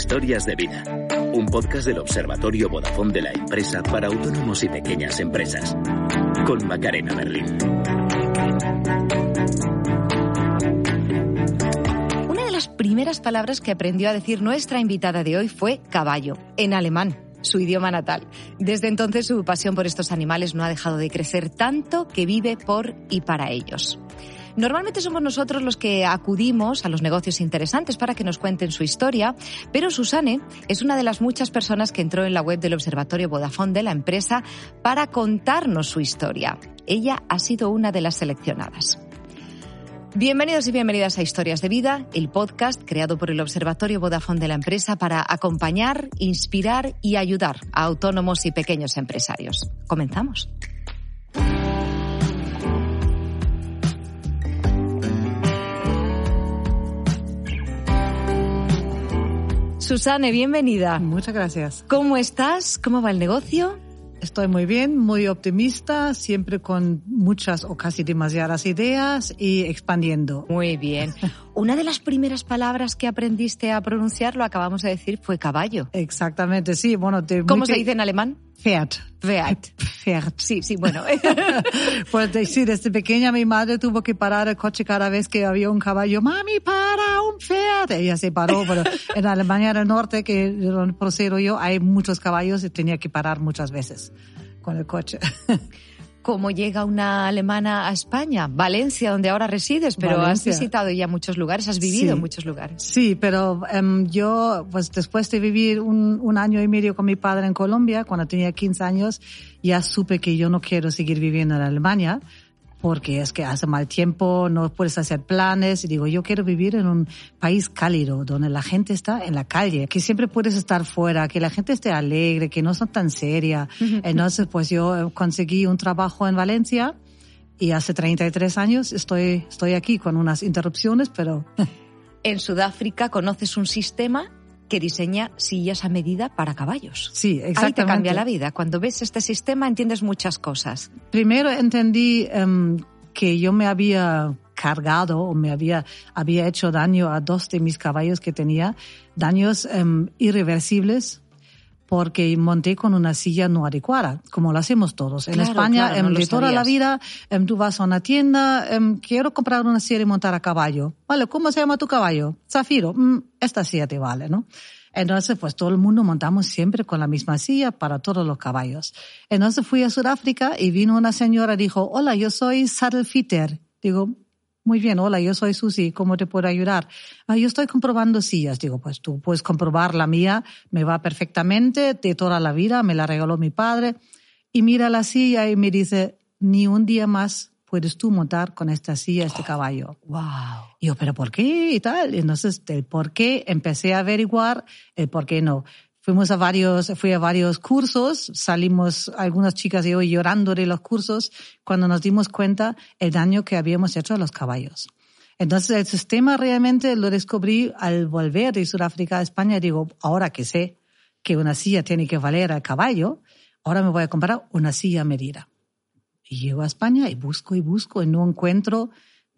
Historias de vida. Un podcast del Observatorio Vodafone de la empresa para autónomos y pequeñas empresas. Con Macarena Berlín. Una de las primeras palabras que aprendió a decir nuestra invitada de hoy fue caballo, en alemán su idioma natal. Desde entonces su pasión por estos animales no ha dejado de crecer tanto que vive por y para ellos. Normalmente somos nosotros los que acudimos a los negocios interesantes para que nos cuenten su historia, pero Susane es una de las muchas personas que entró en la web del Observatorio Vodafone de la empresa para contarnos su historia. Ella ha sido una de las seleccionadas. Bienvenidos y bienvenidas a Historias de Vida, el podcast creado por el Observatorio Vodafone de la empresa para acompañar, inspirar y ayudar a autónomos y pequeños empresarios. Comenzamos. Susane, bienvenida. Muchas gracias. ¿Cómo estás? ¿Cómo va el negocio? Estoy muy bien, muy optimista, siempre con muchas o casi demasiadas ideas y expandiendo. Muy bien. Una de las primeras palabras que aprendiste a pronunciar, lo acabamos de decir, fue caballo. Exactamente, sí. Bueno, ¿Cómo se dice en alemán? Pferd. Pferd. Pferd. Sí, sí, bueno. pues sí, desde pequeña mi madre tuvo que parar el coche cada vez que había un caballo. Mami, para, un Pferd. Ella se paró, pero en Alemania del Norte, que donde procedo yo, hay muchos caballos y tenía que parar muchas veces con el coche. cómo llega una alemana a España, Valencia, donde ahora resides, pero has visitado ya muchos lugares, has vivido en muchos lugares. Sí, pero um, yo, pues después de vivir un, un, año y medio con mi padre en Colombia, cuando tenía 15 años, ya supe que yo no quiero seguir viviendo en Alemania porque es que hace mal tiempo, no puedes hacer planes. Y digo, yo quiero vivir en un país cálido, donde la gente está en la calle, que siempre puedes estar fuera, que la gente esté alegre, que no son tan seria. Entonces, pues yo conseguí un trabajo en Valencia y hace 33 años estoy, estoy aquí con unas interrupciones, pero... En Sudáfrica conoces un sistema que diseña sillas a medida para caballos. Sí, exactamente. Ahí te cambia la vida. Cuando ves este sistema entiendes muchas cosas. Primero entendí um, que yo me había cargado o me había, había hecho daño a dos de mis caballos que tenía, daños um, irreversibles porque monté con una silla no adecuada, como lo hacemos todos. En España, claro, no de toda la vida, tú vas a una tienda, quiero comprar una silla y montar a caballo. Vale, ¿cómo se llama tu caballo? Zafiro. Mm, esta silla te vale, ¿no? Entonces, pues todo el mundo montamos siempre con la misma silla para todos los caballos. Entonces fui a Sudáfrica y vino una señora y dijo, hola, yo soy saddle fitter. Digo, muy bien, hola, yo soy Susi, ¿cómo te puedo ayudar? Ah, yo estoy comprobando sillas. Digo, pues tú puedes comprobar la mía, me va perfectamente, de toda la vida, me la regaló mi padre. Y mira la silla y me dice, ni un día más puedes tú montar con esta silla, este caballo. Wow. Y yo, pero ¿por qué? Y tal. Entonces, el por qué empecé a averiguar el por qué no. Fuimos a varios, fui a varios cursos, salimos algunas chicas y yo llorando de los cursos cuando nos dimos cuenta el daño que habíamos hecho a los caballos. Entonces el sistema realmente lo descubrí al volver de Sudáfrica a España. Digo, ahora que sé que una silla tiene que valer al caballo, ahora me voy a comprar una silla medida. Y llego a España y busco y busco y no encuentro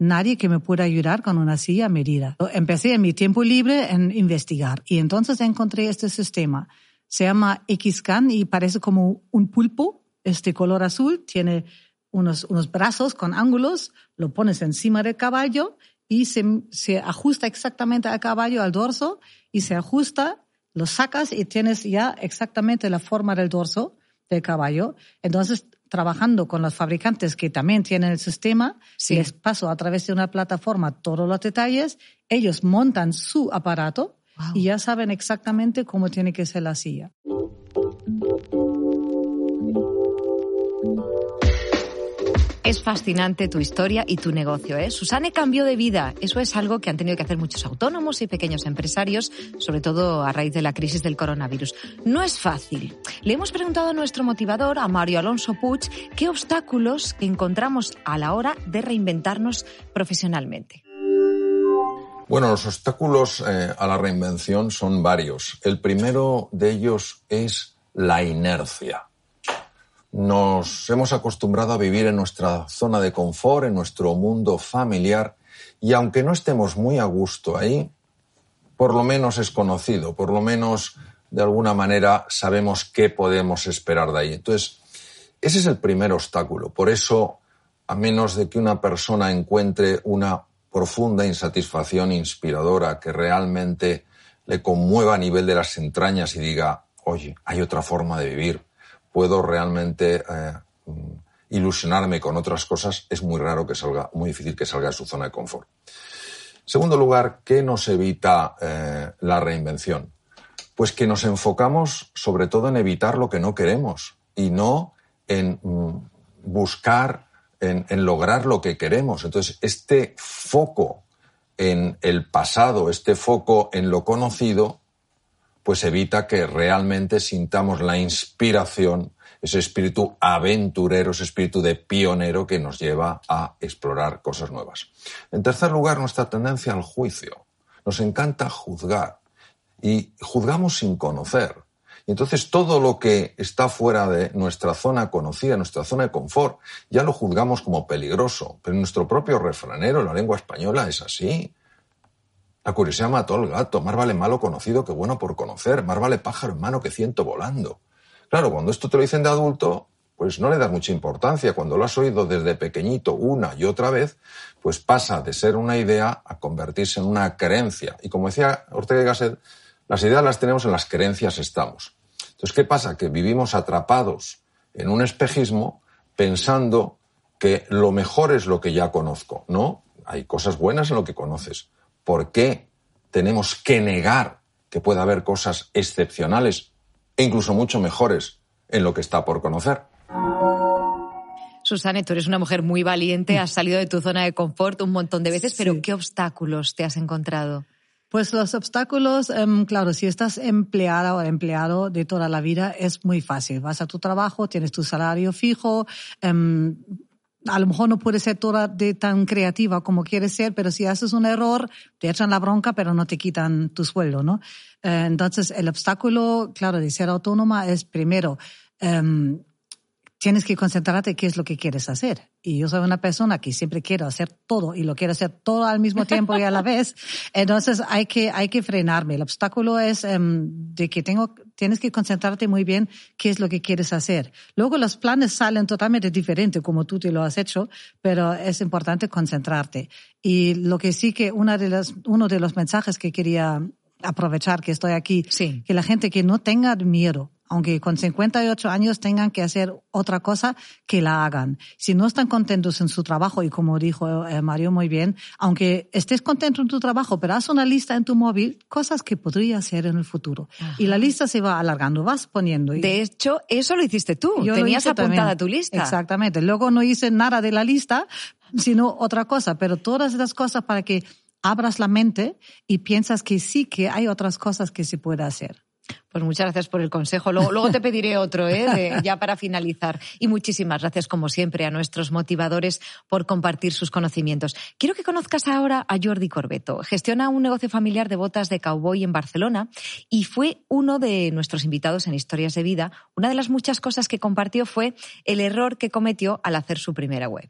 nadie que me pueda ayudar con una silla medida. Empecé en mi tiempo libre en investigar y entonces encontré este sistema. Se llama Xscan y parece como un pulpo, este color azul, tiene unos, unos brazos con ángulos, lo pones encima del caballo y se, se ajusta exactamente al caballo, al dorso, y se ajusta, lo sacas y tienes ya exactamente la forma del dorso del caballo. Entonces trabajando con los fabricantes que también tienen el sistema, Sí. les paso a través de una plataforma todos los detalles, ellos montan su aparato Wow. y ya saben exactamente cómo tiene que ser la silla. Es fascinante tu historia y tu negocio. ¿eh? Susane cambió de vida. Eso es algo que han tenido que hacer muchos autónomos y pequeños empresarios, sobre todo a raíz de la crisis del coronavirus. No es fácil. Le hemos preguntado a nuestro motivador, a Mario Alonso Puig, qué obstáculos encontramos a la hora de reinventarnos profesionalmente. Bueno, los obstáculos eh, a la reinvención son varios. El primero de ellos es la inercia. Nos hemos acostumbrado a vivir en nuestra zona de confort, en nuestro mundo familiar, y aunque no estemos muy a gusto ahí, por lo menos es conocido, por lo menos de alguna manera sabemos qué podemos esperar de ahí. Entonces, ese es el primer obstáculo. Por eso, a menos de que una persona encuentre una profunda insatisfacción inspiradora que realmente le conmueva a nivel de las entrañas y diga, oye, hay otra forma de vivir, puedo realmente eh, ilusionarme con otras cosas, es muy raro que salga, muy difícil que salga de su zona de confort. Segundo lugar, ¿qué nos evita eh, la reinvención? Pues que nos enfocamos sobre todo en evitar lo que no queremos y no en mm, buscar, en, en lograr lo que queremos. Entonces, este foco en el pasado, este foco en lo conocido, pues evita que realmente sintamos la inspiración, ese espíritu aventurero, ese espíritu de pionero que nos lleva a explorar cosas nuevas. En tercer lugar, nuestra tendencia al juicio. Nos encanta juzgar y juzgamos sin conocer. Y entonces todo lo que está fuera de nuestra zona conocida, nuestra zona de confort, ya lo juzgamos como peligroso. Pero nuestro propio refranero, la lengua española, es así. La curiosidad mató al gato. Más vale malo conocido que bueno por conocer. Más vale pájaro en mano que ciento volando. Claro, cuando esto te lo dicen de adulto, pues no le das mucha importancia. Cuando lo has oído desde pequeñito una y otra vez, pues pasa de ser una idea a convertirse en una creencia. Y como decía Ortega y Gasset, las ideas las tenemos en las creencias estamos. Entonces, ¿qué pasa? Que vivimos atrapados en un espejismo pensando que lo mejor es lo que ya conozco. No, hay cosas buenas en lo que conoces. ¿Por qué tenemos que negar que pueda haber cosas excepcionales e incluso mucho mejores en lo que está por conocer? Susana, tú eres una mujer muy valiente, has salido de tu zona de confort un montón de veces, pero ¿qué obstáculos te has encontrado? Pues los obstáculos, em, claro, si estás empleada o empleado de toda la vida es muy fácil. Vas a tu trabajo, tienes tu salario fijo, em, a lo mejor no puede ser toda de tan creativa como quieres ser, pero si haces un error, te echan la bronca, pero no te quitan tu sueldo, ¿no? Eh, entonces, el obstáculo, claro, de ser autónoma es primero, um, tienes que concentrarte en qué es lo que quieres hacer. Y yo soy una persona que siempre quiero hacer todo y lo quiero hacer todo al mismo tiempo y a la vez. Entonces hay que, hay que frenarme. El obstáculo es um, de que tengo, tienes que concentrarte muy bien qué es lo que quieres hacer. Luego los planes salen totalmente diferentes como tú te lo has hecho, pero es importante concentrarte. Y lo que sí que una de las, uno de los mensajes que quería aprovechar que estoy aquí, sí. que la gente que no tenga miedo, aunque con 58 años tengan que hacer otra cosa, que la hagan. Si no están contentos en su trabajo, y como dijo eh, Mario muy bien, aunque estés contento en tu trabajo, pero haz una lista en tu móvil, cosas que podría hacer en el futuro. Ajá. Y la lista se va alargando, vas poniendo. De hecho, eso lo hiciste tú. Yo Tenías apuntada también. tu lista. Exactamente. Luego no hice nada de la lista, sino otra cosa, pero todas esas cosas para que abras la mente y piensas que sí, que hay otras cosas que se puede hacer. Pues muchas gracias por el consejo. Luego, te pediré otro, ¿eh? Ya para finalizar. Y muchísimas gracias, como siempre, a nuestros motivadores por compartir sus conocimientos. Quiero que conozcas ahora a Jordi Corbeto. Gestiona un negocio familiar de botas de cowboy en Barcelona y fue uno de nuestros invitados en Historias de Vida. Una de las muchas cosas que compartió fue el error que cometió al hacer su primera web.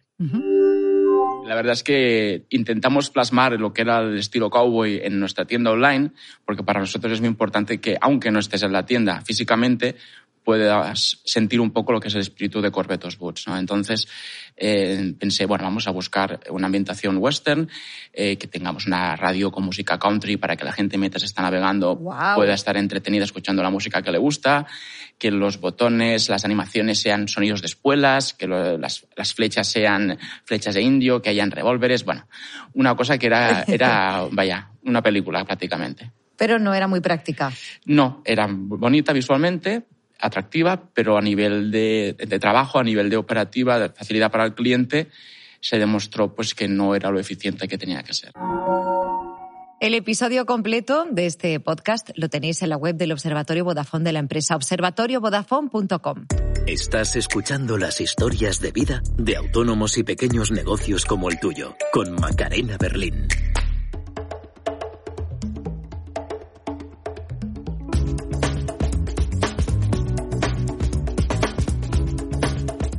La verdad es que intentamos plasmar lo que era el estilo cowboy en nuestra tienda online, porque para nosotros es muy importante que, aunque no estés en la tienda físicamente, puedas sentir un poco lo que es el espíritu de Corbetos Boots. ¿no? Entonces eh, pensé, bueno, vamos a buscar una ambientación western, eh, que tengamos una radio con música country para que la gente mientras está navegando wow. pueda estar entretenida escuchando la música que le gusta, que los botones, las animaciones sean sonidos de espuelas, que lo, las, las, flechas sean flechas de indio, que hayan revólveres, bueno, una cosa que era, era vaya, una película prácticamente. Pero no era muy práctica. No, era bonita visualmente, atractiva, pero a nivel de, de, trabajo, a nivel de operativa, de facilidad para el cliente, se demostró pues que no era lo eficiente que tenía que ser. El episodio completo de este podcast lo tenéis en la web del Observatorio Vodafone de la empresa observatoriovodafone.com. Estás escuchando las historias de vida de autónomos y pequeños negocios como el tuyo, con Macarena Berlín.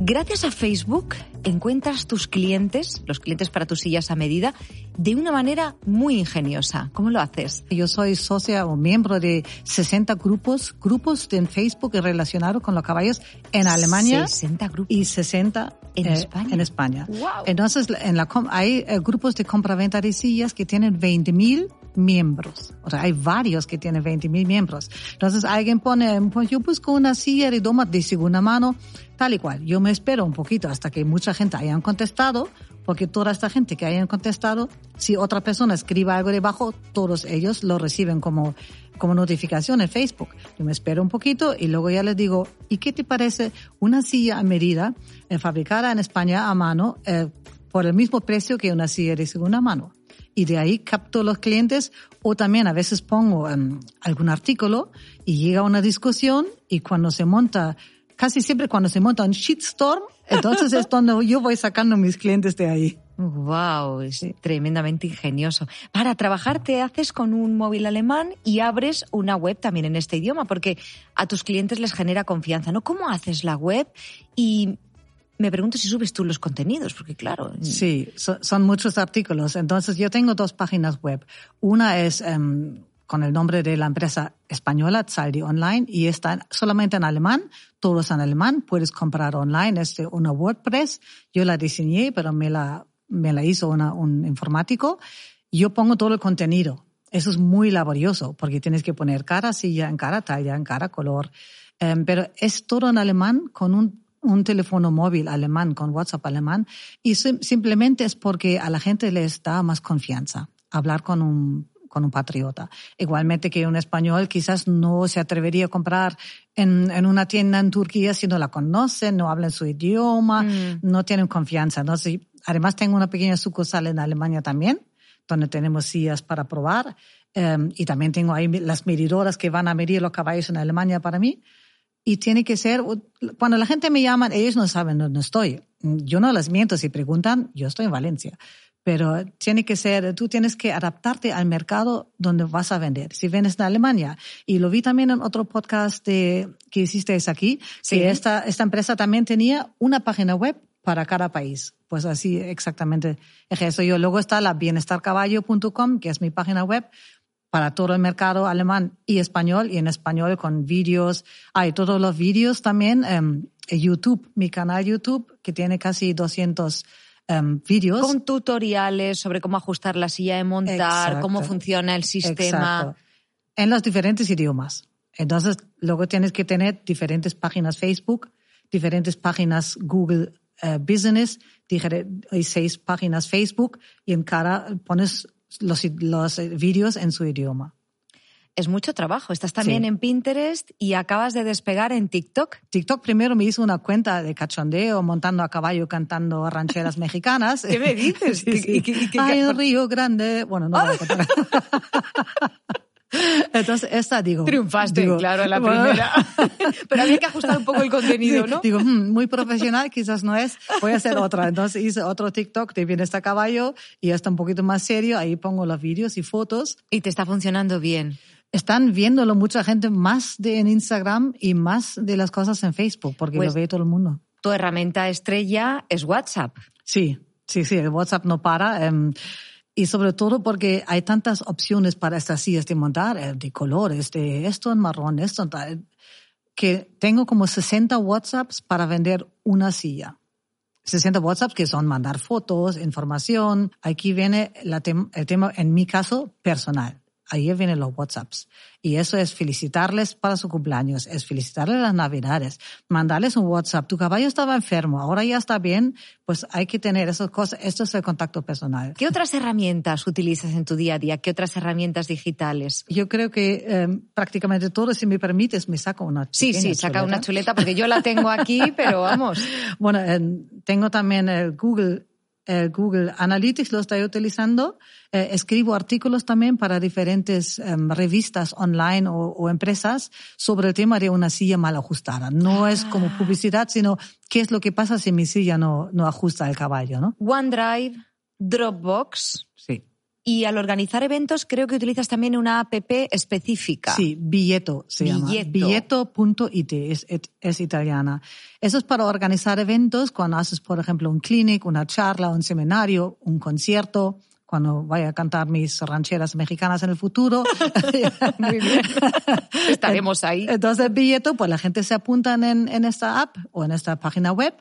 Gracias a Facebook encuentras tus clientes, los clientes para tus sillas a medida, de una manera muy ingeniosa. ¿Cómo lo haces? Yo soy socia o miembro de 60 grupos, grupos en Facebook relacionados con los caballos en Alemania. 60 grupos. Y 60 en eh, España. En España. Wow. Entonces, en la, hay eh, grupos de compra-venta de sillas que tienen 20.000 miembros. O sea, hay varios que tienen 20.000 miembros. Entonces, alguien pone, pues yo busco una silla de doma de segunda mano, tal y cual. Yo me espero un poquito hasta que mucha gente hayan contestado, porque toda esta gente que hayan contestado, si otra persona escriba algo debajo, todos ellos lo reciben como, como notificación en Facebook. Yo me espero un poquito y luego ya les digo, ¿y qué te parece una silla a medida eh, fabricada en España a mano eh, por el mismo precio que una silla de segunda mano? y de ahí capto los clientes o también a veces pongo um, algún artículo y llega una discusión y cuando se monta, casi siempre cuando se monta un shitstorm, entonces es donde yo voy sacando mis clientes de ahí. Wow, es sí. tremendamente ingenioso. Para trabajar te haces con un móvil alemán y abres una web también en este idioma, porque a tus clientes les genera confianza, ¿no? ¿Cómo haces la web? Y me pregunto si subes tú los contenidos, porque claro. Sí, so, son muchos artículos. Entonces yo tengo dos páginas web. Una es um, con el nombre de la empresa española, Zaldi Online, y está solamente en alemán, todo es en alemán, puedes comprar online, es una WordPress, yo la diseñé, pero me la, me la hizo un informático. Yo pongo todo el contenido. Eso es muy laborioso, porque tienes que poner cara, silla en cara, talla en cara, color. Um, pero es todo en alemán con un un teléfono móvil alemán con WhatsApp alemán y sim simplemente es porque a la gente les da más confianza hablar con un con un patriota. Igualmente que un español quizás no se atrevería a comprar en, en una tienda en Turquía si no la conocen, no hablan su idioma, mm. no tienen confianza. Además tengo una pequeña sucursal en Alemania también, donde tenemos sillas para probar. Um, y también tengo ahí las medidoras que van a medir los caballos en Alemania para mí y tiene que ser, cuando la gente me llama, ellos no saben dónde estoy. Yo no les miento si preguntan, yo estoy en Valencia. Pero tiene que ser, tú tienes que adaptarte al mercado donde vas a vender. Si vendes de Alemania, y lo vi también en otro podcast de, que hiciste aquí, Sí. que esta, esta empresa también tenía una página web para cada país. Pues así exactamente es eso. Yo luego está la bienestarcaballo.com, que es mi página web, para todo el mercado alemán y español, y en español con vídeos. Hay todos los vídeos también. Um, YouTube, mi canal YouTube, que tiene casi 200 um, vídeos. Con tutoriales sobre cómo ajustar la silla de montar, Exacto. cómo funciona el sistema. Exacto. En los diferentes idiomas. Entonces, luego tienes que tener diferentes páginas Facebook, diferentes páginas Google uh, Business, hay seis páginas Facebook, y en cada pones los, los vídeos en su idioma. Es mucho trabajo. Estás también Sí. en Pinterest y acabas de despegar en TikTok. TikTok primero me hizo una cuenta de cachondeo, montando a caballo, cantando rancheras mexicanas. ¿Qué me dices? Sí, ¿Qué- sí. qué- qué- qué- Ay, un río grande. Bueno, no voy a contar. Entonces, esta digo. Triunfaste, digo, claro, en la bueno, primera. Pero había que ajustar un poco el contenido, ¿no? Digo, "Hmm, muy profesional, quizás no es, voy a hacer otra. Entonces hice otro TikTok de Bienestar Caballo y está un poquito más serio. Ahí pongo los vídeos y fotos. Y te está funcionando bien. Están viéndolo mucha gente más de en Instagram y más de las cosas en Facebook, porque Pues- lo ve todo el mundo. Tu herramienta estrella es WhatsApp. Sí, sí, sí, el WhatsApp no para. em, y sobre todo porque hay tantas opciones para estas sillas de montar, eh, de colores, de esto en marrón, esto en tal, que tengo como 60 WhatsApps para vender una silla. 60 WhatsApps que son mandar fotos, información. Aquí viene la tem- el tema, en mi caso, personal. Ahí vienen los WhatsApps. Y eso es felicitarles para su cumpleaños, es felicitarles las navidades, mandarles un WhatsApp. Tu caballo estaba enfermo, ahora ya está bien, pues hay que tener esas cosas. Esto es el contacto personal. ¿Qué otras herramientas utilizas en tu día a día? ¿Qué otras herramientas digitales? Yo creo que eh, prácticamente todo, si me permites, me saco una Sí, sí, saca una chuleta porque yo la tengo aquí, pero vamos. Bueno, eh, tengo también el Google eh, Google Analytics lo estoy utilizando. Eh, escribo artículos también para diferentes em, revistas online o, empresas sobre el tema de una silla mal ajustada. No es como ah. publicidad, sino qué es lo que pasa si mi silla no, no ajusta el caballo, ¿no? OneDrive, Dropbox. Y al organizar eventos creo que utilizas también una app específica. Sí, Billeto se llama. Billeto.it, es, es italiana. Eso es para organizar eventos cuando haces, por ejemplo, un clinic, una charla, un seminario, un concierto cuando vaya a cantar mis rancheras mexicanas en el futuro. Muy bien. Estaremos ahí. Entonces, el billete, pues la gente se apunta en, en esta app o en esta página web.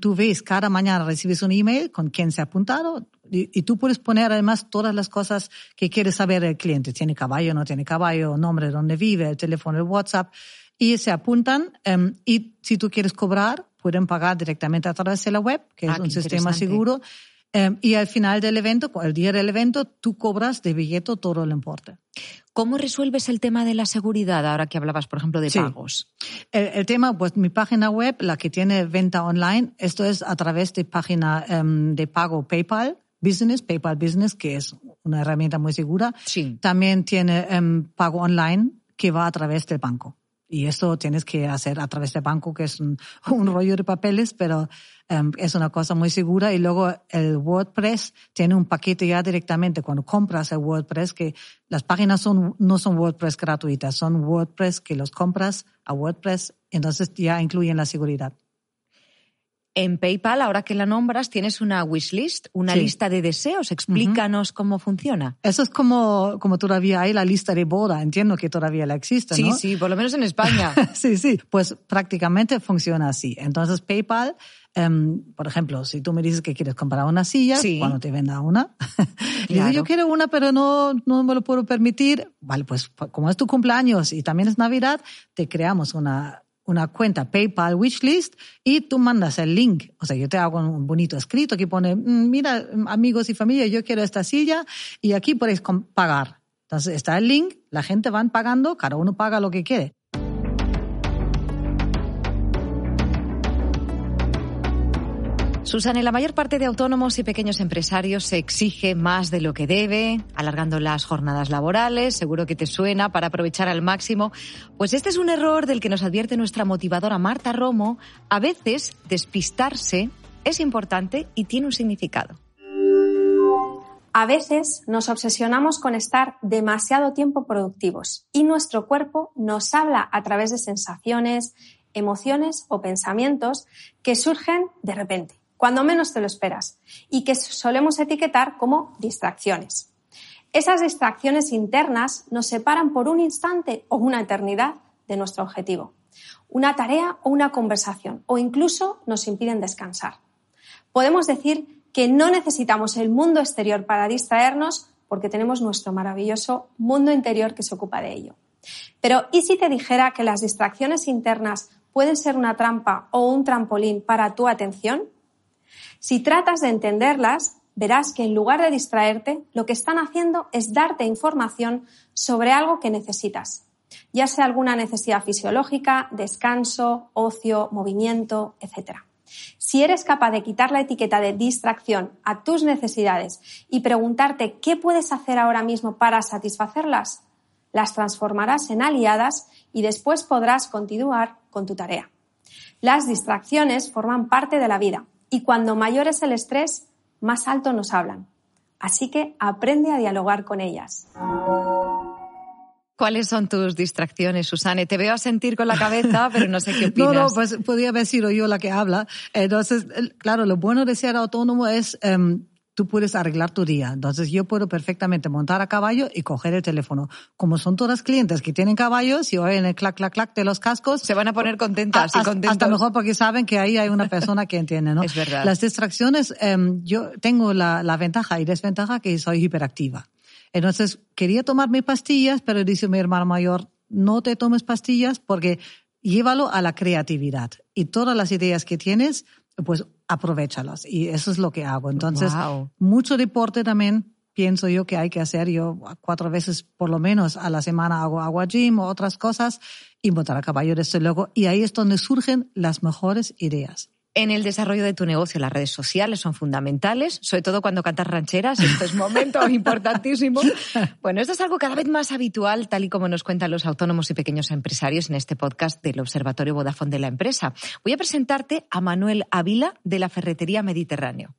Tú ves, cada mañana recibes un email con quién se ha apuntado y, tú puedes poner además todas las cosas que quieres saber el cliente. ¿Tiene caballo, no tiene caballo, nombre, dónde vive, el teléfono, el WhatsApp? Y se apuntan em, y si tú quieres cobrar, pueden pagar directamente a través de la web, que es ah, un sistema seguro. Em, y al final del evento, el día del evento, tú cobras de billete todo el importe. ¿Cómo resuelves el tema de la seguridad ahora que hablabas, por ejemplo, de pagos? El, tema, pues mi página web, la que tiene venta online, esto es a través de página em, de pago PayPal Business, PayPal Business, que es una herramienta muy segura. Sí. También tiene um, pago online que va a través del banco. Y esto tienes que hacer a través del banco, que es un, rollo de papeles, pero em, es una cosa muy segura. Y luego el WordPress tiene un paquete ya directamente cuando compras el WordPress, que las páginas son, no son WordPress gratuitas, son WordPress que los compras a WordPress, entonces ya incluyen la seguridad. En PayPal, ahora que la nombras, tienes una wishlist, una lista de deseos. Explícanos cómo funciona. Eso es como, como todavía hay la lista de boda. Entiendo que todavía la existe, ¿no? Sí, sí, por lo menos en España. sí, sí. Pues prácticamente funciona así. Entonces, PayPal, em, por ejemplo, si tú me dices que quieres comprar una silla, cuando te venda una, claro. yo quiero una, pero no, no me lo puedo permitir. Vale, pues como es tu cumpleaños y también es Navidad, te creamos una una cuenta PayPal Wishlist y tú mandas el link. O sea, yo te hago un bonito escrito que pone, mm, mira, amigos y familia, yo quiero esta silla y aquí podéis pagar. Entonces está el link, la gente va pagando, cada uno paga lo que quiere. Susana, en la mayor parte de autónomos y pequeños empresarios se exige más de lo que debe, alargando las jornadas laborales, seguro que te suena, para aprovechar al máximo. Pues este es un error del que nos advierte nuestra motivadora Marta Romo. A veces despistarse es importante y tiene un significado. A veces nos obsesionamos con estar demasiado tiempo productivos y nuestro cuerpo nos habla a través de sensaciones, emociones o pensamientos que surgen de repente cuando menos te lo esperas, y que solemos etiquetar como distracciones. Esas distracciones internas nos separan por un instante o una eternidad de nuestro objetivo, una tarea o una conversación, o incluso nos impiden descansar. Podemos decir que no necesitamos el mundo exterior para distraernos porque tenemos nuestro maravilloso mundo interior que se ocupa de ello. Pero, ¿y si te dijera que las distracciones internas pueden ser una trampa o un trampolín para tu atención? Si tratas de entenderlas, verás que en lugar de distraerte, lo que están haciendo es darte información sobre algo que necesitas, ya sea alguna necesidad fisiológica, descanso, ocio, movimiento, etc. Si eres capaz de quitar la etiqueta de distracción a tus necesidades y preguntarte qué puedes hacer ahora mismo para satisfacerlas, las transformarás en aliadas y después podrás continuar con tu tarea. Las distracciones forman parte de la vida y cuando mayor es el estrés, más alto nos hablan. Así que aprende a dialogar con ellas. ¿Cuáles son tus distracciones, Susane? Te veo a sentir con la cabeza, pero no sé qué opinas. No, no, pues podría haber sido yo la que habla. Entonces, claro, lo bueno de ser autónomo es em, tú puedes arreglar tu día. Entonces yo puedo perfectamente montar a caballo y coger el teléfono. Como son todas clientes que tienen caballos y oyen el clac, clac, clac de los cascos. Se van a poner contentas y contentas. Hasta mejor porque saben que ahí hay una persona que entiende, ¿no? Es verdad. Las distracciones, em, yo tengo la, la ventaja y desventaja que soy hiperactiva. Entonces quería tomarme pastillas, pero dice mi hermano mayor, no te tomes pastillas porque llévalo a la creatividad. Y todas las ideas que tienes, pues aprovechalas. Y eso es lo que hago. Entonces, mucho deporte también pienso yo que hay que hacer. Yo cuatro veces por lo menos a la semana hago agua gym o otras cosas y montar a caballo desde luego. Y ahí es donde surgen las mejores ideas. En el desarrollo de tu negocio, las redes sociales son fundamentales, sobre todo cuando cantas rancheras, esto es momento importantísimo. Bueno, esto es algo cada vez más habitual, tal y como nos cuentan los autónomos y pequeños empresarios en este podcast del Observatorio Vodafone de la empresa. Voy a presentarte a Manuel Ávila de la Ferretería Mediterráneo.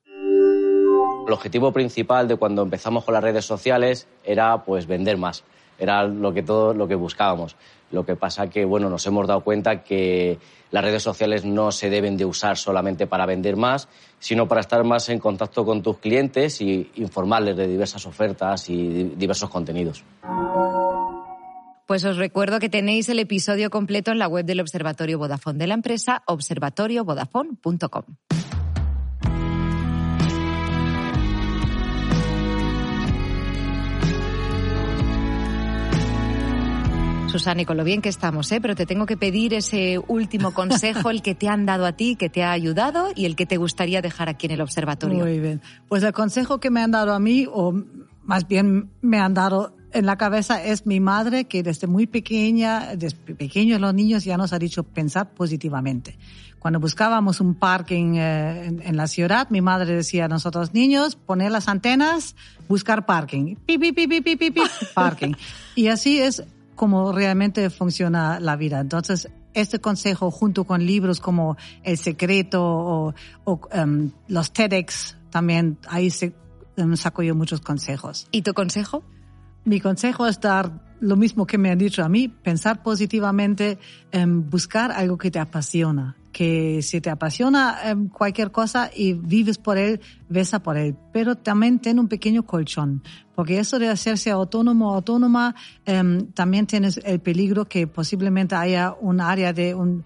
El objetivo principal de cuando empezamos con las redes sociales era pues vender más. Era lo que todo lo que buscábamos. Lo que pasa que bueno, nos hemos dado cuenta que las redes sociales no se deben de usar solamente para vender más, sino para estar más en contacto con tus clientes y informarles de diversas ofertas y diversos contenidos. Pues os recuerdo que tenéis el episodio completo en la web del Observatorio Vodafone de la empresa, observatoriovodafone.com. Susana, y con lo bien que estamos, ¿eh? pero te tengo que pedir ese último consejo, el que te han dado a ti, que te ha ayudado y el que te gustaría dejar aquí en el observatorio. Muy bien. Pues el consejo que me han dado a mí, o más bien me han dado en la cabeza, es mi madre, que desde muy pequeña, desde pequeños los niños ya nos ha dicho pensar positivamente. Cuando buscábamos un parking eh, en, la ciudad, mi madre decía a nosotros niños, poner las antenas, buscar parking. Pi, pi, pi, pi, pi, pi, parking. Y así es cómo realmente funciona la vida. Entonces, este consejo junto con libros como El Secreto o, um, los TEDx, también ahí se, um, saco yo muchos consejos. ¿Y tu consejo? Mi consejo es dar lo mismo que me han dicho a mí, pensar positivamente, um, buscar algo que te apasiona que si te apasiona em, cualquier cosa y vives por él, besa por él. Pero también ten un pequeño colchón, porque eso de hacerse autónomo o autónoma, em, también tienes el peligro que posiblemente haya un área de un,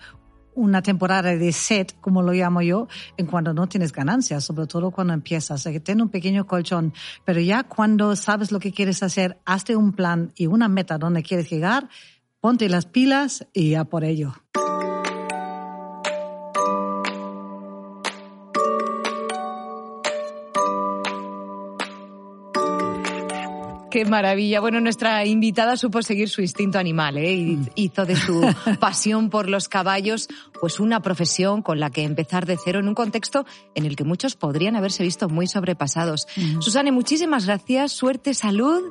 una temporada de set, como lo llamo yo, en cuando no tienes ganancias, sobre todo cuando empiezas. O que ten un pequeño colchón, pero ya cuando sabes lo que quieres hacer, hazte un plan y una meta donde quieres llegar, ponte las pilas y ya por ello. Qué maravilla. Bueno, nuestra invitada supo seguir su instinto animal, ¿eh? Y mm. hizo de su pasión por los caballos, pues una profesión con la que empezar de cero en un contexto en el que muchos podrían haberse visto muy sobrepasados. Mm. Susana, muchísimas gracias. Suerte, salud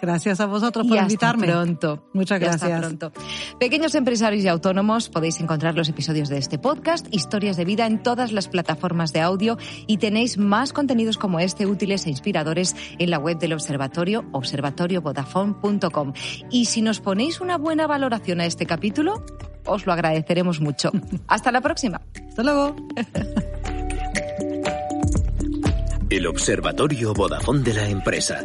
Gracias a vosotros por invitarme. Hasta pronto. Muchas gracias. Hasta pronto. Pequeños empresarios y autónomos, podéis encontrar los episodios de este podcast, historias de vida en todas las plataformas de audio y tenéis más contenidos como este útiles e inspiradores en la web del observatorio, observatoriovodafone.com. Y si nos ponéis una buena valoración a este capítulo, os lo agradeceremos mucho. Hasta la próxima. Hasta luego. El Observatorio Vodafone de la empresa.